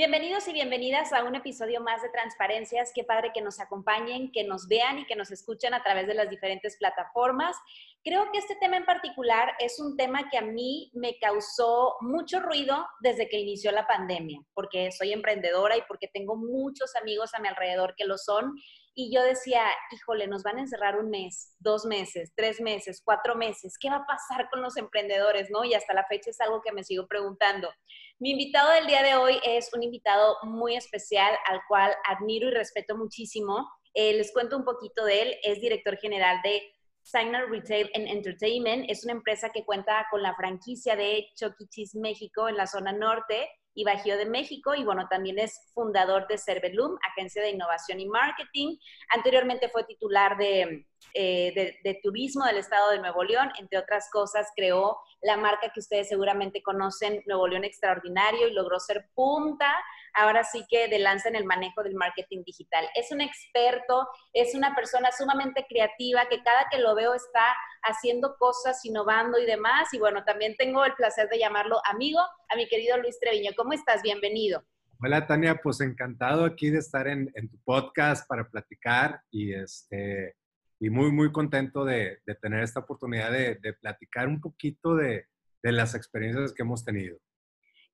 Bienvenidos y bienvenidas a un episodio más de Transparencias. Qué padre que nos acompañen, que nos vean y que nos escuchen a través de las diferentes plataformas. Creo que este tema en particular es un tema que a mí me causó mucho ruido desde que inició la pandemia, porque soy emprendedora y porque tengo muchos amigos a mi alrededor que lo son. Y yo decía, híjole, nos van a encerrar un mes, dos meses, tres meses, cuatro meses. ¿Qué va a pasar con los emprendedores? ¿no? Y hasta la fecha es algo que me sigo preguntando. Mi invitado del día de hoy es un invitado muy especial al cual admiro y respeto muchísimo. Eh, les cuento un poquito de él. Es director general de Signal Retail and Entertainment. Es una empresa que cuenta con la franquicia de Chucky e. Cheese México en la zona norte y Bajío de México y bueno, también es fundador de Cervelum, agencia de innovación y marketing. Anteriormente fue titular de eh, de, turismo del estado de Nuevo León. Entre otras cosas, creó la marca que ustedes seguramente conocen, Nuevo León Extraordinario, y logró ser punta, ahora sí que de lanza en el manejo del marketing digital. Es un experto, es una persona sumamente creativa que cada que lo veo está haciendo cosas, innovando y demás. Y bueno, también tengo el placer de llamarlo amigo, a mi querido Luis Treviño. ¿Cómo estás? Bienvenido. Hola Tania, pues encantado aquí de estar en, tu podcast para platicar y este, y muy, muy contento de, de tener esta oportunidad de, de platicar un poquito de, de, las experiencias que hemos tenido.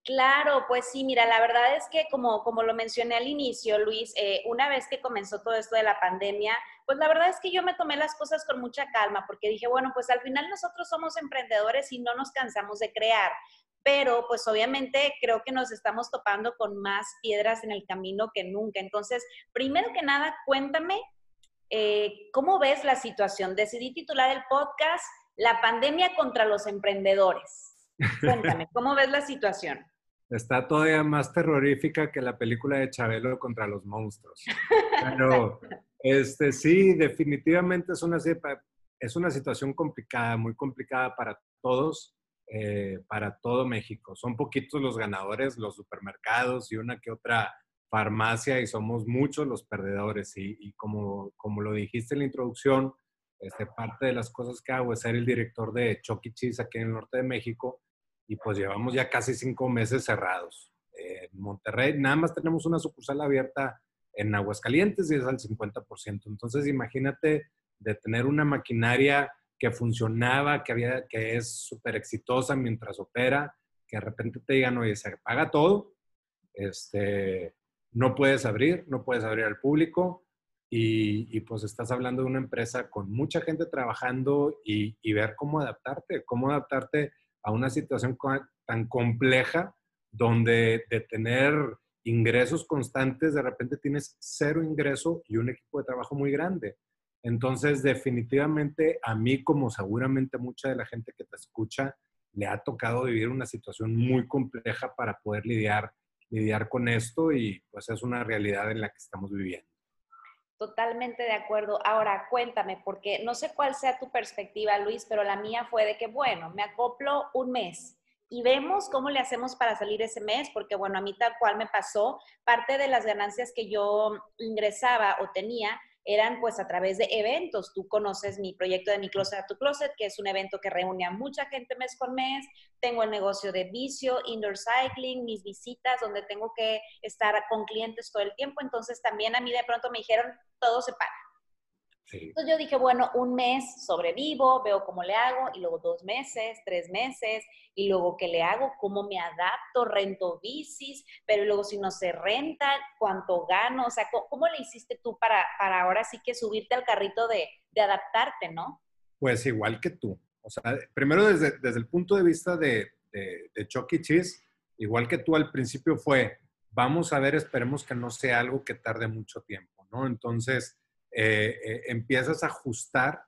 Claro, pues sí, mira, la verdad es que como, como lo mencioné al inicio, Luis, eh, una vez que comenzó todo esto de la pandemia, pues la verdad es que yo me tomé las cosas con mucha calma porque dije, bueno, pues al final nosotros somos emprendedores y no nos cansamos de crear pero pues obviamente creo que nos estamos topando con más piedras en el camino que nunca. Entonces, primero que nada, cuéntame eh, ¿cómo ves la situación? Decidí titular el podcast La pandemia contra los emprendedores. Cuéntame, ¿cómo ves la situación? Está todavía más terrorífica que la película de Chabelo contra los monstruos. Pero este, sí, definitivamente es una, es una situación complicada, muy complicada para todos, eh, para todo México. Son poquitos los ganadores, los supermercados y una que otra farmacia y somos muchos los perdedores. Y, como, como lo dijiste en la introducción, este, parte de las cosas que hago es ser el director de Chucky e. Cheese aquí en el norte de México y pues llevamos ya casi cinco meses cerrados. en Monterrey nada más tenemos una sucursal abierta en Aguascalientes y es al 50%. Entonces imagínate de tener una maquinaria que funcionaba, que, había, que es súper exitosa mientras opera, que de repente te digan, oye, se paga todo, este, no puedes abrir, no puedes abrir al público y, pues estás hablando de una empresa con mucha gente trabajando y, ver cómo adaptarte, cómo adaptarte a una situación tan compleja donde de tener ingresos constantes, de repente tienes cero ingreso y un equipo de trabajo muy grande. Entonces, definitivamente a mí, como seguramente mucha de la gente que te escucha, le ha tocado vivir una situación muy compleja para poder lidiar lidiar con esto y pues es una realidad en la que estamos viviendo. Totalmente de acuerdo. Ahora, cuéntame, porque no sé cuál sea tu perspectiva, Luis, pero la mía fue de que, bueno, me acoplo un mes y vemos cómo le hacemos para salir ese mes, porque, bueno, a mí tal cual me pasó, parte de las ganancias que yo ingresaba o tenía eran pues a través de eventos. Tú conoces mi proyecto de Mi Closet a Tu Closet, que es un evento que reúne a mucha gente mes con mes. Tengo el negocio de vicio, indoor cycling, mis visitas, donde tengo que estar con clientes todo el tiempo. Entonces también a mí de pronto me dijeron, todo se paga. Entonces yo dije, bueno, un mes sobrevivo, veo cómo le hago, y luego dos meses, tres meses, y luego qué le hago, cómo me adapto, rento bicis, pero luego si no se renta, cuánto gano, o sea, ¿cómo, le hiciste tú para, para ahora sí que subirte al carrito de, de adaptarte, no? Pues igual que tú. O sea, primero desde, desde el punto de vista de, de, de Chucky e. Cheese, igual que tú al principio fue, vamos a ver, esperemos que no sea algo que tarde mucho tiempo, ¿no? Entonces, eh, eh, empiezas a ajustar,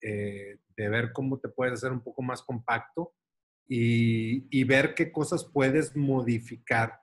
eh, de ver cómo te puedes hacer un poco más compacto y, ver qué cosas puedes modificar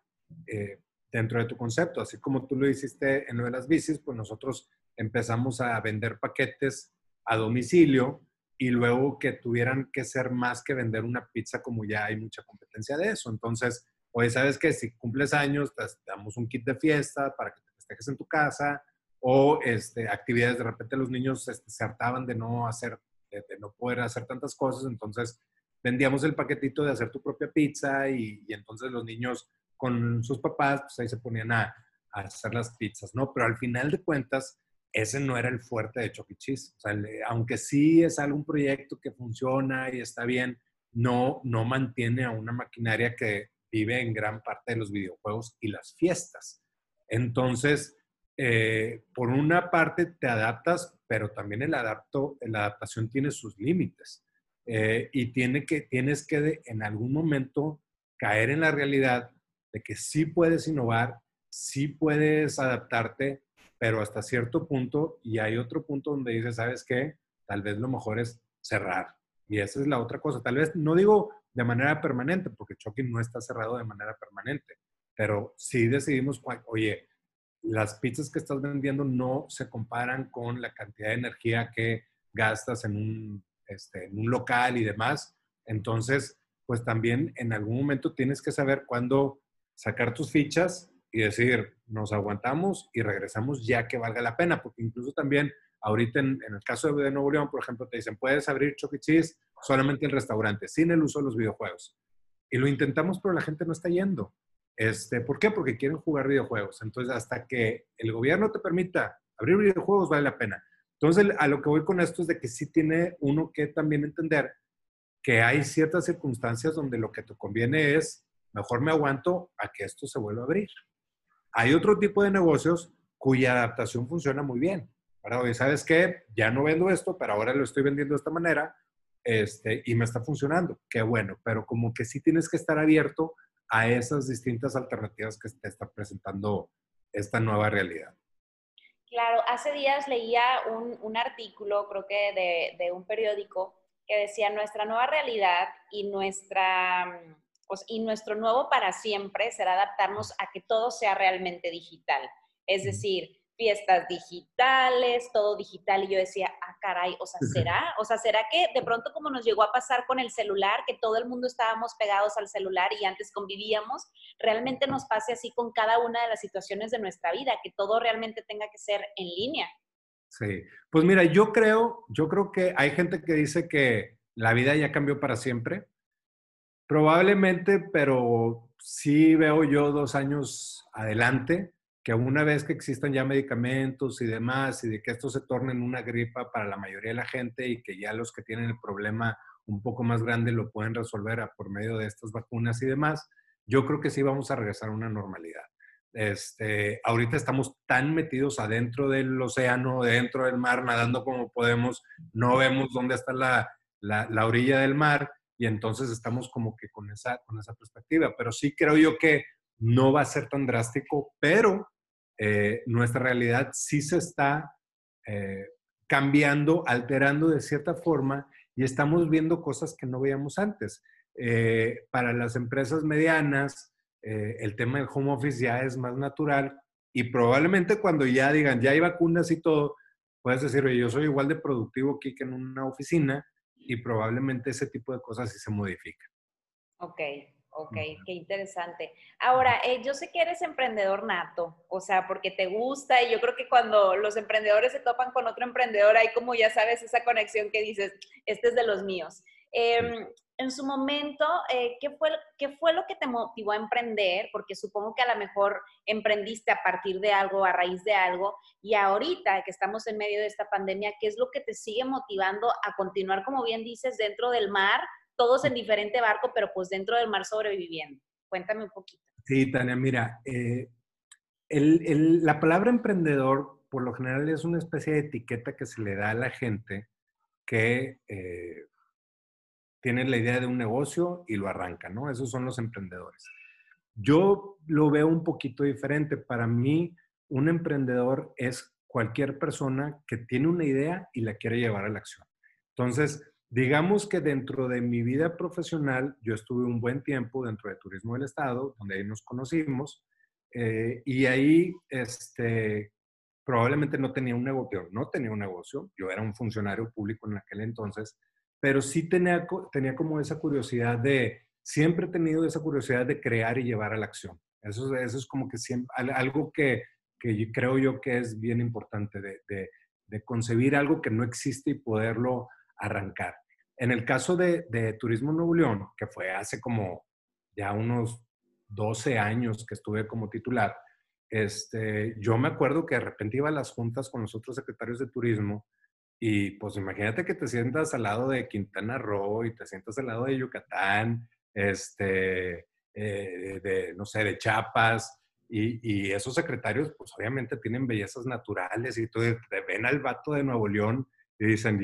dentro de tu concepto. Así como tú lo hiciste en lo de las bicis, pues nosotros empezamos a vender paquetes a domicilio y luego que tuvieran que ser más que vender una pizza como ya hay mucha competencia de eso. Entonces, oye, ¿sabes qué? Si cumples años, te damos un kit de fiesta para que te festejes en tu casa o este, actividades, de repente los niños este, se hartaban de no hacer, de, no poder hacer tantas cosas, entonces vendíamos el paquetito de hacer tu propia pizza y, entonces los niños con sus papás, pues ahí se ponían a, a hacer las pizzas, ¿no? Pero al final de cuentas, ese no era el fuerte de Chucky e. O sea, aunque sí es algún proyecto que funciona y está bien, no, no mantiene a una maquinaria que vive en gran parte de los videojuegos y las fiestas. Entonces, eh, por una parte te adaptas, pero también el adapto, la adaptación tiene sus límites. Eh, y tiene que, tienes que en algún momento caer en la realidad de que sí puedes innovar, sí puedes adaptarte, pero hasta cierto punto, y hay otro punto donde dices, ¿sabes qué? Tal vez lo mejor es cerrar. Y esa es la otra cosa. Tal vez, no digo de manera permanente, porque Chucky no está cerrado de manera permanente, pero sí decidimos, oye, las pizzas que estás vendiendo no se comparan con la cantidad de energía que gastas en un, este, en un local y demás. Entonces, pues también en algún momento tienes que saber cuándo sacar tus fichas y decir, nos aguantamos y regresamos ya que valga la pena, porque incluso también ahorita en, el caso de Nuevo León, por ejemplo, te dicen, puedes abrir Chuck E. Solamente en restaurantes, sin el uso de los videojuegos. Y lo intentamos, pero la gente no está yendo. Este, ¿Por qué? Porque quieren jugar videojuegos. Entonces, hasta que el gobierno te permita abrir videojuegos, vale la pena. Entonces, a lo que voy con esto es de que sí tiene uno que también entender que hay ciertas circunstancias donde lo que te conviene es, mejor me aguanto a que esto se vuelva a abrir. Hay otro tipo de negocios cuya adaptación funciona muy bien. Ahora, ¿sabes qué? Ya no vendo esto, pero ahora lo estoy vendiendo de esta manera este, y me está funcionando. Qué bueno, pero como que sí tienes que estar abierto a esas distintas alternativas que te está presentando esta nueva realidad. Claro, hace días leía un, artículo, creo que de, de, un periódico, que decía nuestra nueva realidad y nuestra pues, y nuestro nuevo para siempre será adaptarnos a que todo sea realmente digital. Es decir, fiestas digitales, todo digital. Y yo decía, ah, caray, o sea, ¿será? O sea, ¿será que de pronto como nos llegó a pasar con el celular, que todo el mundo estábamos pegados al celular y antes convivíamos, realmente nos pase así con cada una de las situaciones de nuestra vida, que todo realmente tenga que ser en línea? Sí, pues mira, yo creo, yo creo que hay gente que dice que la vida ya cambió para siempre. Probablemente, pero sí veo yo dos años adelante, que una vez que existan ya medicamentos y demás, y de que esto se torne en una gripa para la mayoría de la gente y que ya los que tienen el problema un poco más grande lo pueden resolver por medio de estas vacunas y demás, yo creo que sí vamos a regresar a una normalidad. Este, ahorita estamos tan metidos adentro del océano, dentro del mar, nadando como podemos, no vemos dónde está la, la, la orilla del mar y entonces estamos como que con esa, con esa perspectiva. Pero sí creo yo que no va a ser tan drástico, pero eh, nuestra realidad sí se está eh, cambiando, alterando de cierta forma y estamos viendo cosas que no veíamos antes. Eh, para las empresas medianas, el tema del home office ya es más natural y probablemente cuando ya digan, ya hay vacunas y todo, puedes decir, yo soy igual de productivo aquí que en una oficina y probablemente ese tipo de cosas sí se modifican. Ok, ok, qué interesante. Ahora, eh, yo sé que eres emprendedor nato, o sea, porque te gusta y yo creo que cuando los emprendedores se topan con otro emprendedor, hay como ya sabes esa conexión que dices, este es de los míos. Em, en su momento, eh, ¿qué, fue, ¿qué fue lo que te motivó a emprender? Porque supongo que a lo mejor emprendiste a partir de algo, a raíz de algo, y ahorita que estamos en medio de esta pandemia, ¿qué es lo que te sigue motivando a continuar, como bien dices, dentro del mar, todos en diferente barco, pero pues dentro del mar sobreviviendo? Cuéntame un poquito. Sí, Tania, mira, eh, la palabra emprendedor por lo general es una especie de etiqueta que se le da a la gente que... Eh, tienen la idea de un negocio y lo arrancan, ¿no? Esos son los emprendedores. Yo lo veo un poquito diferente. Para mí, un emprendedor es cualquier persona que tiene una idea y la quiere llevar a la acción. Entonces, digamos que dentro de mi vida profesional, yo estuve un buen tiempo dentro de Turismo del Estado, donde ahí nos conocimos, eh, y ahí este, probablemente no tenía un negocio, no tenía un negocio, yo era un funcionario público en aquel entonces, pero sí tenía, tenía como esa curiosidad de, siempre he tenido esa curiosidad de crear y llevar a la acción. Eso, eso es como que siempre, algo que, que creo yo que es bien importante, de, de, de, concebir algo que no existe y poderlo arrancar. En el caso de, de Turismo Nuevo León, que fue hace como ya unos 12 años que estuve como titular, este, yo me acuerdo que de repente iba a las juntas con los otros secretarios de turismo y pues imagínate que te sientas al lado de Quintana Roo y te sientas al lado de Yucatán, este, eh, de, no sé, de Chiapas, y, esos secretarios pues obviamente tienen bellezas naturales y tú te ven al vato de Nuevo León y dicen,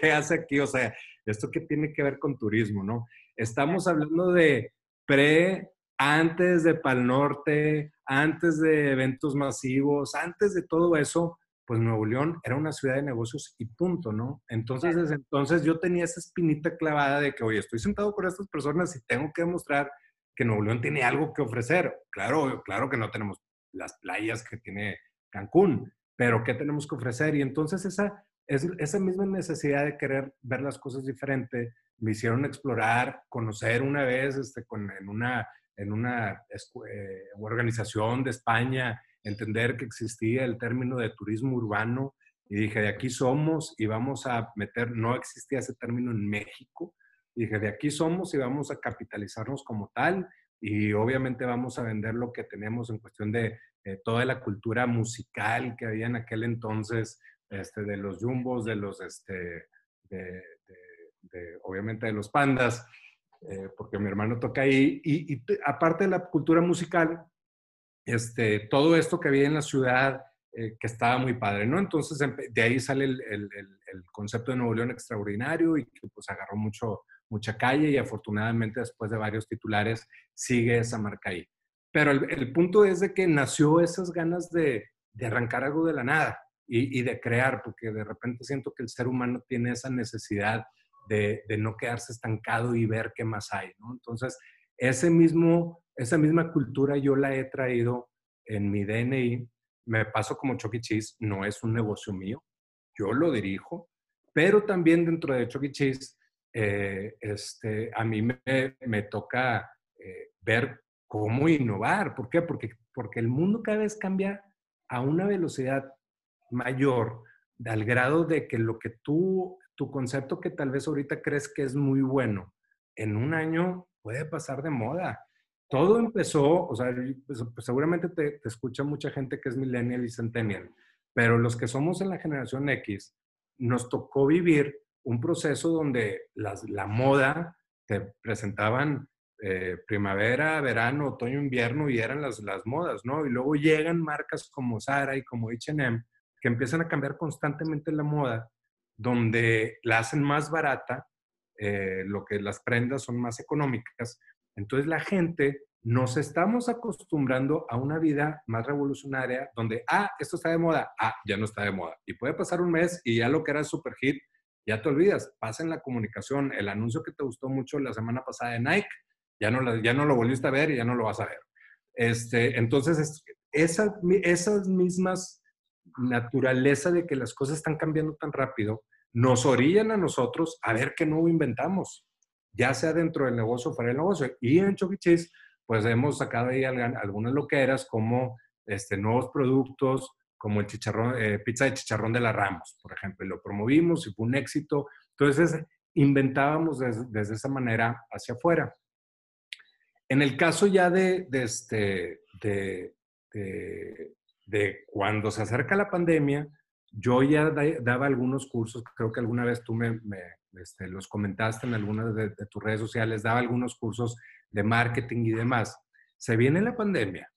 qué hace aquí? O sea, ¿esto qué tiene que ver con turismo, no? Estamos hablando de pre, antes de Pal Norte, antes de eventos masivos, antes de todo eso, pues Nuevo León era una ciudad de negocios y punto, ¿no? Entonces, desde entonces yo tenía esa espinita clavada de que, oye, estoy sentado con estas personas y tengo que demostrar que Nuevo León tiene algo que ofrecer. Claro, claro que no tenemos las playas que tiene Cancún, pero ¿qué tenemos que ofrecer? Y entonces esa, esa misma necesidad de querer ver las cosas diferente me hicieron explorar, conocer una vez este, con, en una, en una eh, organización de España, entender que existía el término de turismo urbano y dije, de aquí somos y vamos a meter, no existía ese término en México, y dije, de aquí somos y vamos a capitalizarnos como tal y obviamente vamos a vender lo que tenemos en cuestión de toda la cultura musical que había en aquel entonces, este, de los jumbos, de los, este, obviamente de los pandas, eh, porque mi hermano toca ahí, y, aparte de la cultura musical, este, todo esto que había en la ciudad, eh, que estaba muy padre, ¿no? Entonces, de ahí sale el, el, el, concepto de Nuevo León extraordinario y que pues agarró mucho, mucha calle y afortunadamente después de varios titulares sigue esa marca ahí. Pero el, punto es de que nació esas ganas de, de arrancar algo de la nada y, de crear, porque de repente siento que el ser humano tiene esa necesidad de, no quedarse estancado y ver qué más hay. Entonces, ese mismo, esa misma cultura yo la he traído en mi DNI. Me paso como Chucky Cheese, no es un negocio mío, yo lo dirijo, pero también dentro de Chucky Cheese eh, este, a mí me, me toca eh, ver cómo innovar. ¿Por qué? Porque, porque el mundo cada vez cambia a una velocidad mayor, al grado de que lo que tú, tu concepto que tal vez ahorita crees que es muy bueno, en un año puede pasar de moda. Todo empezó, o sea, pues, pues, seguramente te, te escucha mucha gente que es millennial y centennial, pero los que somos en la generación X, nos tocó vivir un proceso donde las, la moda te presentaban eh, primavera, verano, otoño, invierno y eran las, las modas, ¿no? Y luego llegan marcas como Zara y como H&M que empiezan a cambiar constantemente la moda, donde la hacen más barata, eh, lo que las prendas son más económicas. Entonces la gente nos estamos acostumbrando a una vida más revolucionaria donde, ah, esto está de moda, ah, ya no está de moda. Y puede pasar un mes y ya lo que era super hit ya te olvidas, pasa en la comunicación. El anuncio que te gustó mucho la semana pasada de Nike, ya no, ya no lo volviste a ver y ya no lo vas a ver. Este, entonces, esas, esas mismas naturaleza de que las cosas están cambiando tan rápido, nos orillan a nosotros a ver qué nuevo inventamos, ya sea dentro del negocio o fuera del negocio. Y en Choquichis, pues hemos sacado ahí algunas loqueras como este, nuevos productos, como el chicharrón, eh, pizza de chicharrón de la Ramos, por ejemplo, y lo promovimos y fue un éxito. Entonces, inventábamos desde esa manera hacia afuera. En el caso ya de, este, de, cuando se acerca la pandemia, yo ya daba algunos cursos, creo que alguna vez tú me, este, los comentaste en algunas de, tus redes sociales, daba algunos cursos de marketing y demás. Se viene la pandemia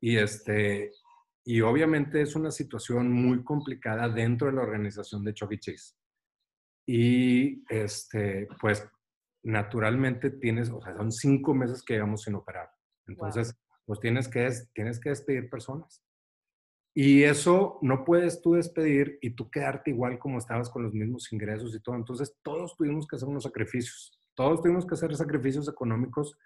y, este, y obviamente es una situación muy complicada dentro de la organización de Chucky Cheese. Y este, pues naturalmente tienes, o sea, son cinco meses que llevamos sin operar. Entonces, pues tienes que, tienes que despedir personas. Y eso no puedes tú despedir y tú quedarte igual como estabas con los mismos ingresos y todo. Entonces, todos tuvimos que hacer unos sacrificios. Todos tuvimos que hacer sacrificios económicos,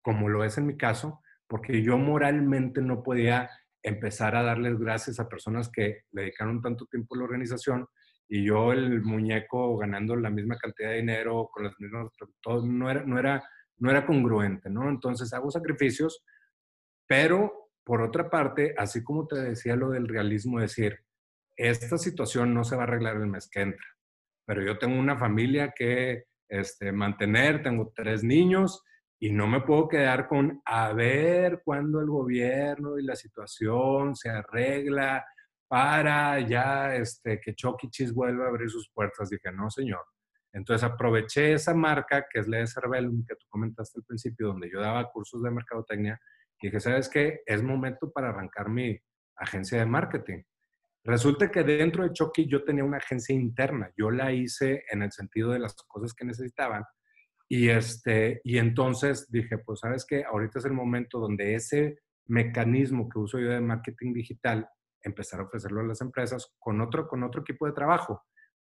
como lo es en mi caso, porque yo moralmente no podía empezar a darles gracias a personas que dedicaron tanto tiempo a la organización y yo el muñeco ganando la misma cantidad de dinero con las mismas, todo no era, no era, no era congruente, ¿no? Entonces hago sacrificios, pero por otra parte, así como te decía lo del realismo, decir, esta situación no se va a arreglar el mes que entra, pero yo tengo una familia que este, mantener, tengo tres niños y no me puedo quedar con a ver cuándo el gobierno y la situación se arregla para ya este, que Chucky e. Vuelva a abrir sus puertas. Dije, no, señor. Entonces aproveché esa marca que es la de Cervelum, que tú comentaste al principio, donde yo daba cursos de mercadotecnia, y dije, ¿sabes qué? Es momento para arrancar mi agencia de marketing. Resulta que dentro de Chucky yo tenía una agencia interna. Yo la hice en el sentido de las cosas que necesitaban, y, este, y entonces dije, pues sabes que ahorita es el momento donde ese mecanismo que uso yo de marketing digital, empezar a ofrecerlo a las empresas con otro, con otro equipo de trabajo.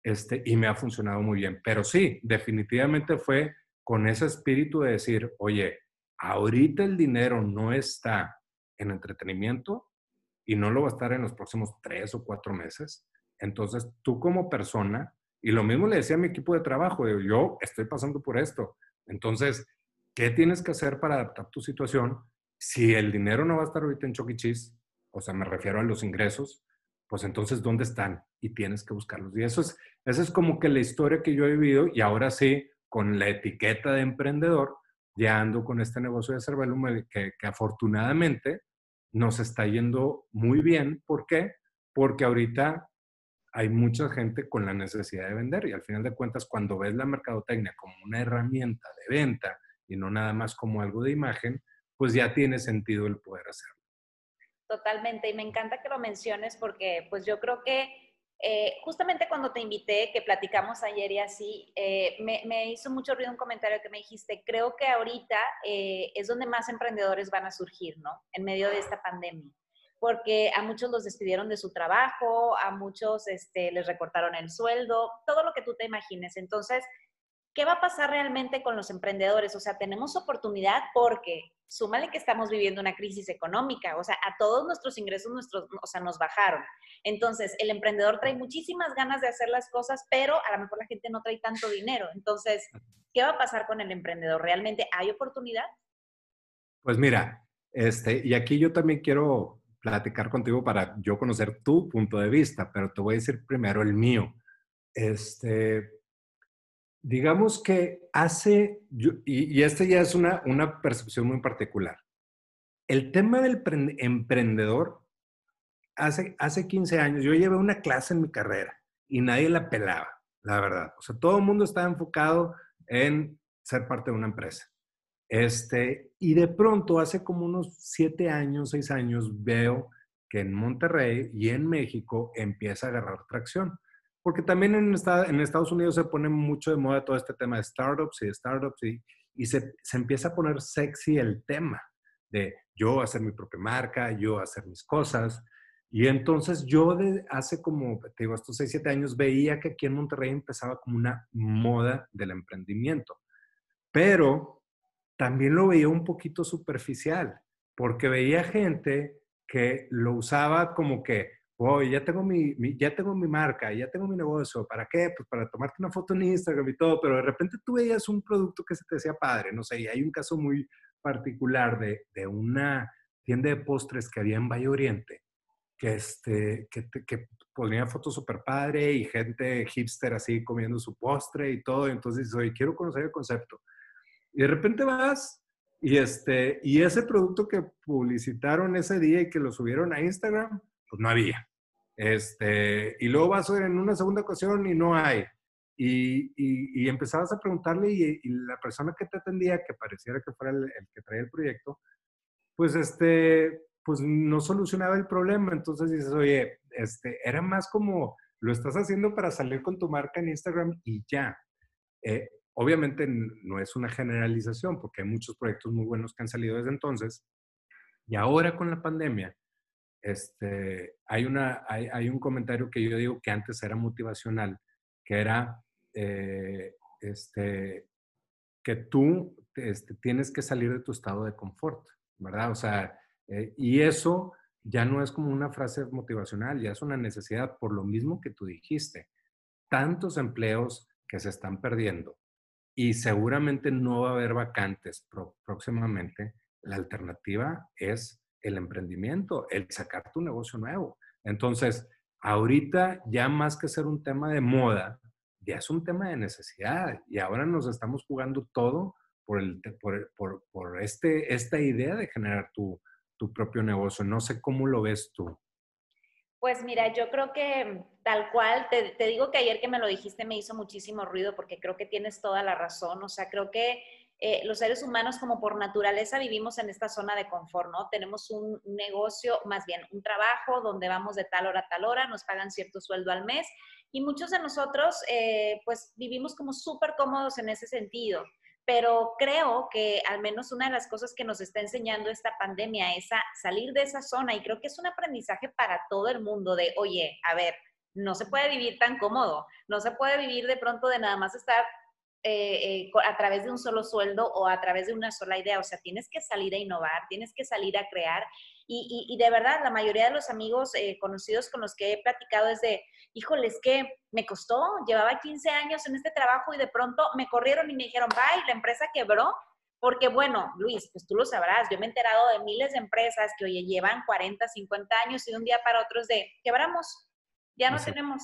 Este, y me ha funcionado muy bien. Pero sí, definitivamente fue con ese espíritu de decir, oye, ahorita el dinero no está en entretenimiento y no lo va a estar en los próximos tres o cuatro meses. Entonces, tú como persona y lo mismo le decía a mi equipo de trabajo, yo estoy pasando por esto. Entonces, ¿qué tienes que hacer para adaptar tu situación? Si el dinero no va a estar ahorita en Chucky e. O sea, me refiero a los ingresos, pues entonces, ¿dónde están? Y tienes que buscarlos. Y eso es, esa es como que la historia que yo he vivido y ahora sí, con la etiqueta de emprendedor, ya ando con este negocio de Cervelum que, que afortunadamente nos está yendo muy bien. ¿Por qué? Porque ahorita hay mucha gente con la necesidad de vender y al final de cuentas cuando ves la mercadotecnia como una herramienta de venta y no nada más como algo de imagen, pues ya tiene sentido el poder hacerlo. Totalmente, y me encanta que lo menciones porque pues yo creo que eh, justamente cuando te invité, que platicamos ayer y así, eh, me, hizo mucho ruido un comentario que me dijiste, creo que ahorita eh, es donde más emprendedores van a surgir, ¿no? En medio de esta pandemia porque a muchos los despidieron de su trabajo, a muchos este, les recortaron el sueldo, todo lo que tú te imagines. Entonces, ¿qué va a pasar realmente con los emprendedores? O sea, tenemos oportunidad porque súmale que estamos viviendo una crisis económica, o sea, a todos nuestros ingresos nuestros, o sea, nos bajaron. Entonces, el emprendedor trae muchísimas ganas de hacer las cosas, pero a lo mejor la gente no trae tanto dinero. Entonces, ¿qué va a pasar con el emprendedor? ¿Realmente hay oportunidad? Pues mira, este, y aquí yo también quiero platicar contigo para yo conocer tu punto de vista, pero te voy a decir primero el mío. Este, digamos que hace, y, esta ya es una, una percepción muy particular. El tema del emprendedor, hace, hace 15 años, yo llevé una clase en mi carrera y nadie la pelaba, la verdad. O sea, todo el mundo estaba enfocado en ser parte de una empresa. Este, y de pronto, hace como unos siete años, seis años, veo que en Monterrey y en México empieza a agarrar tracción. Porque también en, en Estados Unidos se pone mucho de moda todo este tema de startups y de startups y, y se, se, empieza a poner sexy el tema de yo hacer mi propia marca, yo hacer mis cosas. Y entonces yo de hace como, te digo, estos seis, siete años veía que aquí en Monterrey empezaba como una moda del emprendimiento. Pero también lo veía un poquito superficial, porque veía gente que lo usaba como que, oh, ya tengo mi, ya tengo mi marca, ya tengo mi negocio, ¿para qué? Pues para tomarte una foto en Instagram y todo, pero de repente tú veías un producto que se te decía padre, no sé, y hay un caso muy particular de, de una tienda de postres que había en Valle Oriente, que, este, que, que ponía fotos súper padre y gente hipster así comiendo su postre y todo, entonces, oye, quiero conocer el concepto. Y de repente vas y, este, y ese producto que publicitaron ese día y que lo subieron a Instagram, pues no había. Este, y luego vas en una segunda ocasión y no hay. Y, y, empezabas a preguntarle y, la persona que te atendía, que pareciera que fuera el, que traía el proyecto, pues, este, pues no solucionaba el problema. Entonces dices, oye, este, era más como, lo estás haciendo para salir con tu marca en Instagram y ya. Eh, Obviamente no es una generalización porque hay muchos proyectos muy buenos que han salido desde entonces. Y ahora con la pandemia, este, hay, un comentario que yo digo que antes era motivacional, que era eh, este, que tú este, tienes que salir de tu estado de confort, ¿verdad? O sea, eh, y eso ya no es como una frase motivacional, ya es una necesidad por lo mismo que tú dijiste. Tantos empleos que se están perdiendo y seguramente no va a haber vacantes próximamente. La alternativa es el emprendimiento, el sacar tu negocio nuevo. Entonces, ahorita ya más que ser un tema de moda, ya es un tema de necesidad y ahora nos estamos jugando todo por, el, por, por, este, esta idea de generar tu, tu propio negocio. No sé cómo lo ves tú. Pues mira, yo creo que tal cual, te, te, digo que ayer que me lo dijiste me hizo muchísimo ruido porque creo que tienes toda la razón. O sea, creo que eh, los seres humanos como por naturaleza vivimos en esta zona de confort, ¿no? Tenemos un negocio, más bien un trabajo donde vamos de tal hora a tal hora, nos pagan cierto sueldo al mes y muchos de nosotros eh, pues vivimos como súper cómodos en ese sentido. Pero creo que al menos una de las cosas que nos está enseñando esta pandemia es a salir de esa zona y creo que es un aprendizaje para todo el mundo de, oye, a ver, no se puede vivir tan cómodo, no se puede vivir de pronto de nada más estar eh, eh, a través de un solo sueldo o a través de una sola idea. O sea, tienes que salir a innovar, tienes que salir a crear. Y, de verdad, la mayoría de los amigos eh, conocidos con los que he platicado es de, híjole, es que me costó, llevaba 15 años en este trabajo y de pronto me corrieron y me dijeron, bye, la empresa quebró. Porque bueno, Luis, pues tú lo sabrás, yo me he enterado de miles de empresas que, oye, llevan 40, 50 años y de un día para otro es de, quebramos, ya no tenemos.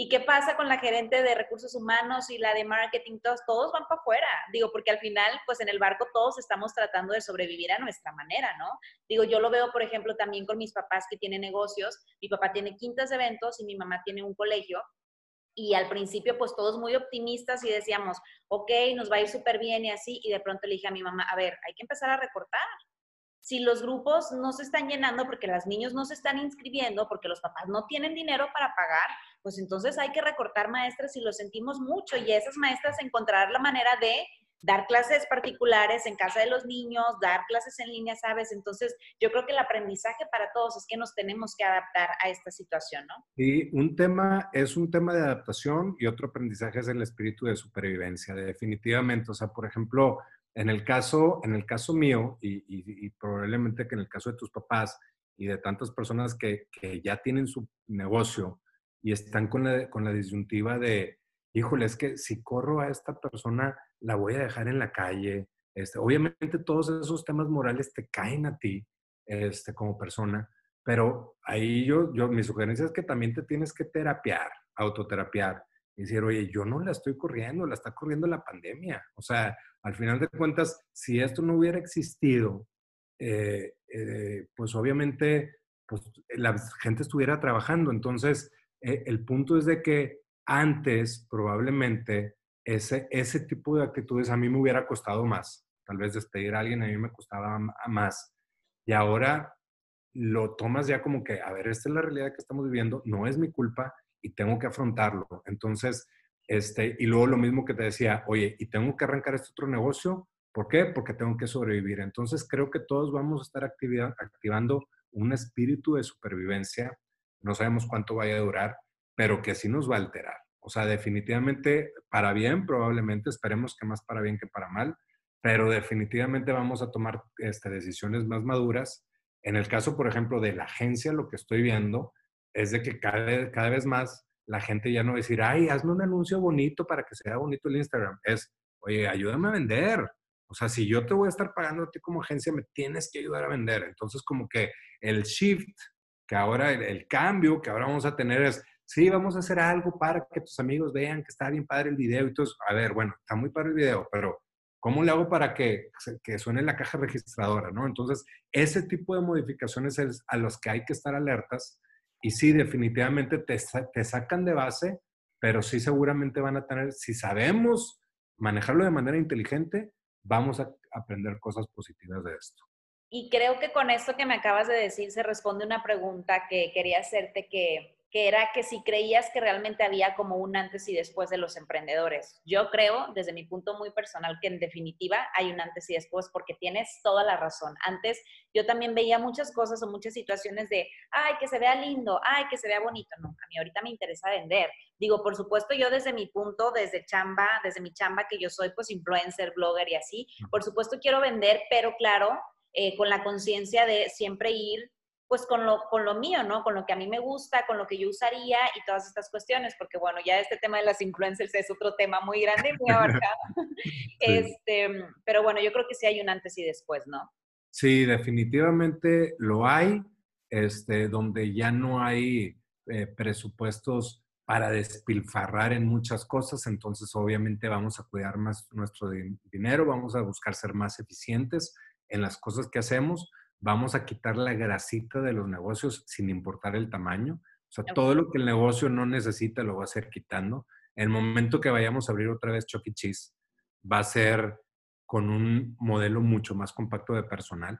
¿Y qué pasa con la gerente de recursos humanos y la de marketing? Todos, todos van para afuera. Digo, porque al final, pues en el barco todos estamos tratando de sobrevivir a nuestra manera, ¿no? Digo, yo lo veo, por ejemplo, también con mis papás que tienen negocios. Mi papá tiene quintas de eventos y mi mamá tiene un colegio. Y al principio, pues todos muy optimistas y decíamos, ok, nos va a ir súper bien y así. Y de pronto le dije a mi mamá, a ver, hay que empezar a recortar si los grupos no se están llenando porque los niños no se están inscribiendo, porque los papás no tienen dinero para pagar, pues entonces hay que recortar maestras y lo sentimos mucho y esas maestras encontrar la manera de dar clases particulares en casa de los niños, dar clases en línea, ¿sabes? Entonces, yo creo que el aprendizaje para todos es que nos tenemos que adaptar a esta situación, ¿no? Y un tema es un tema de adaptación y otro aprendizaje es el espíritu de supervivencia, definitivamente. O sea, por ejemplo, en el caso, en el caso mío, y, probablemente que en el caso de tus papás y de tantas personas que, ya tienen su negocio y están con la, con la disyuntiva de, híjole, es que si corro a esta persona, la voy a dejar en la calle. Este, obviamente todos esos temas morales te caen a ti este, como persona, pero ahí yo, yo, mi sugerencia es que también te tienes que terapiar, autoterapiar y decir, oye, yo no la estoy corriendo, la está corriendo la pandemia. O sea, al final de cuentas, si esto no hubiera existido, eh, eh, pues obviamente pues, la gente estuviera trabajando. Entonces, eh, el punto es de que antes probablemente ese, ese tipo de actitudes a mí me hubiera costado más. Tal vez despedir a alguien a mí me costaba más. Y ahora lo tomas ya como que, a ver, esta es la realidad que estamos viviendo, no es mi culpa y tengo que afrontarlo. Entonces, este, y luego lo mismo que te decía, oye, y tengo que arrancar este otro negocio, ¿por qué? Porque tengo que sobrevivir. Entonces creo que todos vamos a estar activando un espíritu de supervivencia, no sabemos cuánto vaya a durar, pero que sí nos va a alterar. O sea, definitivamente para bien, probablemente, esperemos que más para bien que para mal, pero definitivamente vamos a tomar este, decisiones más maduras. En el caso, por ejemplo, de la agencia, lo que estoy viendo es de que cada, cada vez más la gente ya no va a decir, ay, hazme un anuncio bonito para que sea bonito el Instagram. Es, oye, ayúdame a vender. O sea, si yo te voy a estar pagando a ti como agencia, me tienes que ayudar a vender. Entonces, como que el shift, que ahora el, cambio que ahora vamos a tener es, sí, vamos a hacer algo para que tus amigos vean que está bien padre el video y todo A ver, bueno, está muy padre el video, pero ¿cómo le hago para que, que suene la caja registradora? ¿no? Entonces, ese tipo de modificaciones es a los que hay que estar alertas y sí, definitivamente te, te sacan de base, pero sí seguramente van a tener, si sabemos manejarlo de manera inteligente, vamos a aprender cosas positivas de esto. Y creo que con esto que me acabas de decir se responde una pregunta que quería hacerte que que era que si creías que realmente había como un antes y después de los emprendedores. Yo creo, desde mi punto muy personal, que en definitiva hay un antes y después porque tienes toda la razón. Antes yo también veía muchas cosas o muchas situaciones de, ay, que se vea lindo, ay, que se vea bonito. No, a mí ahorita me interesa vender. Digo, por supuesto, yo desde mi punto, desde chamba, desde mi chamba que yo soy pues influencer, blogger y así, por supuesto quiero vender, pero claro, eh, con la conciencia de siempre ir pues con lo, con lo mío, ¿no? Con lo que a mí me gusta, con lo que yo usaría y todas estas cuestiones, porque bueno, ya este tema de las influencers es otro tema muy grande y muy abarcado. este, pero bueno, yo creo que sí hay un antes y después, ¿no? Sí, definitivamente lo hay, este, donde ya no hay eh, presupuestos para despilfarrar en muchas cosas, entonces obviamente vamos a cuidar más nuestro dinero, vamos a buscar ser más eficientes en las cosas que hacemos, vamos a quitar la grasita de los negocios sin importar el tamaño, o sea, todo lo que el negocio no necesita lo va a ser quitando. El momento que vayamos a abrir otra vez Chuck E. Cheese va a ser con un modelo mucho más compacto de personal